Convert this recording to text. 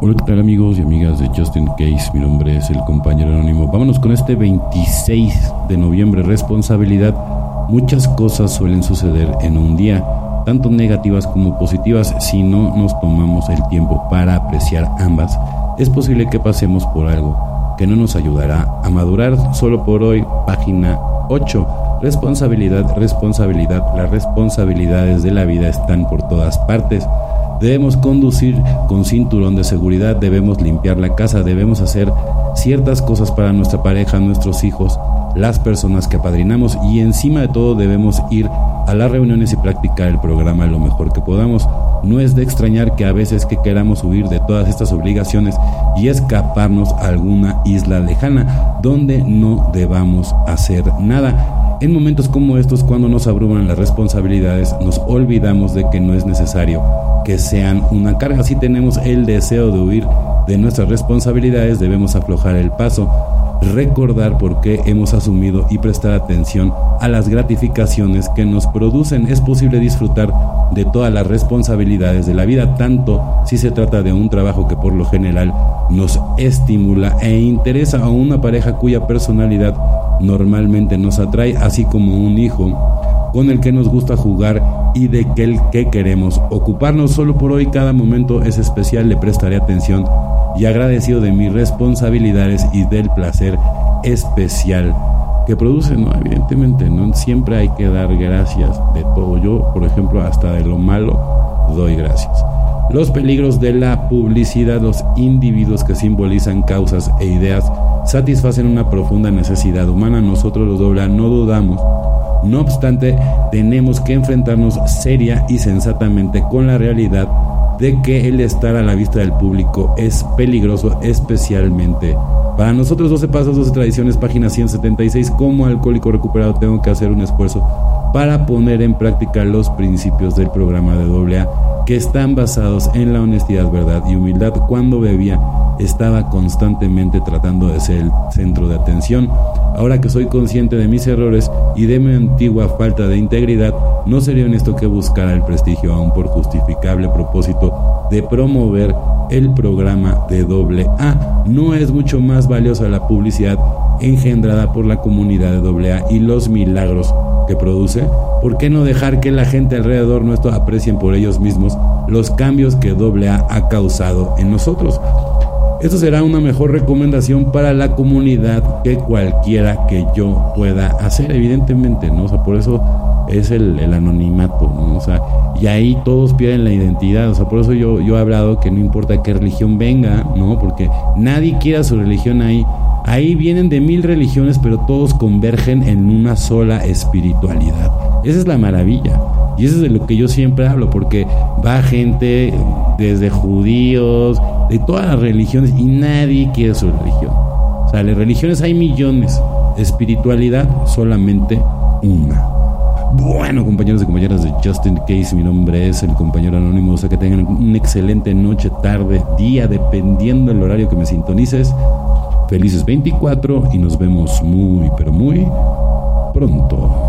Hola, ¿qué tal amigos y amigas de Justin Case? Mi nombre es el compañero anónimo. Vámonos con este 26 de noviembre. Responsabilidad. Muchas cosas suelen suceder en un día, tanto negativas como positivas. Si no nos tomamos el tiempo para apreciar ambas, es posible que pasemos por algo que no nos ayudará a madurar. Solo por hoy, página 8. Responsabilidad, responsabilidad. Las responsabilidades de la vida están por todas partes. Debemos conducir con cinturón de seguridad, debemos limpiar la casa, debemos hacer ciertas cosas para nuestra pareja, nuestros hijos, las personas que apadrinamos y encima de todo debemos ir a las reuniones y practicar el programa lo mejor que podamos. No es de extrañar que a veces que queramos huir de todas estas obligaciones y escaparnos a alguna isla lejana donde no debamos hacer nada. En momentos como estos, cuando nos abruman las responsabilidades, nos olvidamos de que no es necesario que sean una carga. Si tenemos el deseo de huir de nuestras responsabilidades, debemos aflojar el paso, recordar por qué hemos asumido y prestar atención a las gratificaciones que nos producen. Es posible disfrutar de todas las responsabilidades de la vida, tanto si se trata de un trabajo que por lo general nos estimula e interesa a una pareja cuya personalidad normalmente nos atrae, así como un hijo con el que nos gusta jugar y de que el que queremos ocuparnos solo por hoy cada momento es especial le prestaré atención y agradecido de mis responsabilidades y del placer especial que produce, no, evidentemente, no siempre hay que dar gracias de todo. Yo, por ejemplo, hasta de lo malo doy gracias. Los peligros de la publicidad, los individuos que simbolizan causas e ideas satisfacen una profunda necesidad humana. Nosotros los dobla no dudamos. No obstante, tenemos que enfrentarnos seria y sensatamente con la realidad de que el estar a la vista del público es peligroso, especialmente para nosotros 12 pasos, 12 tradiciones, página 176. Como alcohólico recuperado tengo que hacer un esfuerzo para poner en práctica los principios del programa de AA que están basados en la honestidad, verdad y humildad. Cuando bebía estaba constantemente tratando de ser el centro de atención. Ahora que soy consciente de mis errores y de mi antigua falta de integridad, no sería honesto que buscara el prestigio aún por justificable propósito de promover el programa de AA. No es mucho más valiosa la publicidad engendrada por la comunidad de AA y los milagros que produce, ¿por qué no dejar que la gente alrededor nuestro aprecien por ellos mismos los cambios que AA ha causado en nosotros? Esto será una mejor recomendación para la comunidad que cualquiera que yo pueda hacer, evidentemente, ¿no? O sea, por eso es el, anonimato, ¿no? O sea, y ahí todos pierden la identidad, o sea, por eso yo, yo he hablado que no importa qué religión venga, ¿no? Porque nadie quiera su religión ahí. Ahí vienen de mil religiones, pero todos convergen en una sola espiritualidad. Esa es la maravilla. Y eso es de lo que yo siempre hablo, porque va gente desde judíos, de todas las religiones, y nadie quiere su religión. O sea, las religiones hay millones, espiritualidad solamente una. Bueno, compañeros y compañeras de Justin Case, mi nombre es el compañero anónimo. O sea, que tengan una excelente noche, tarde, día, dependiendo del horario que me sintonices. Felices 24 y nos vemos muy, pero muy pronto.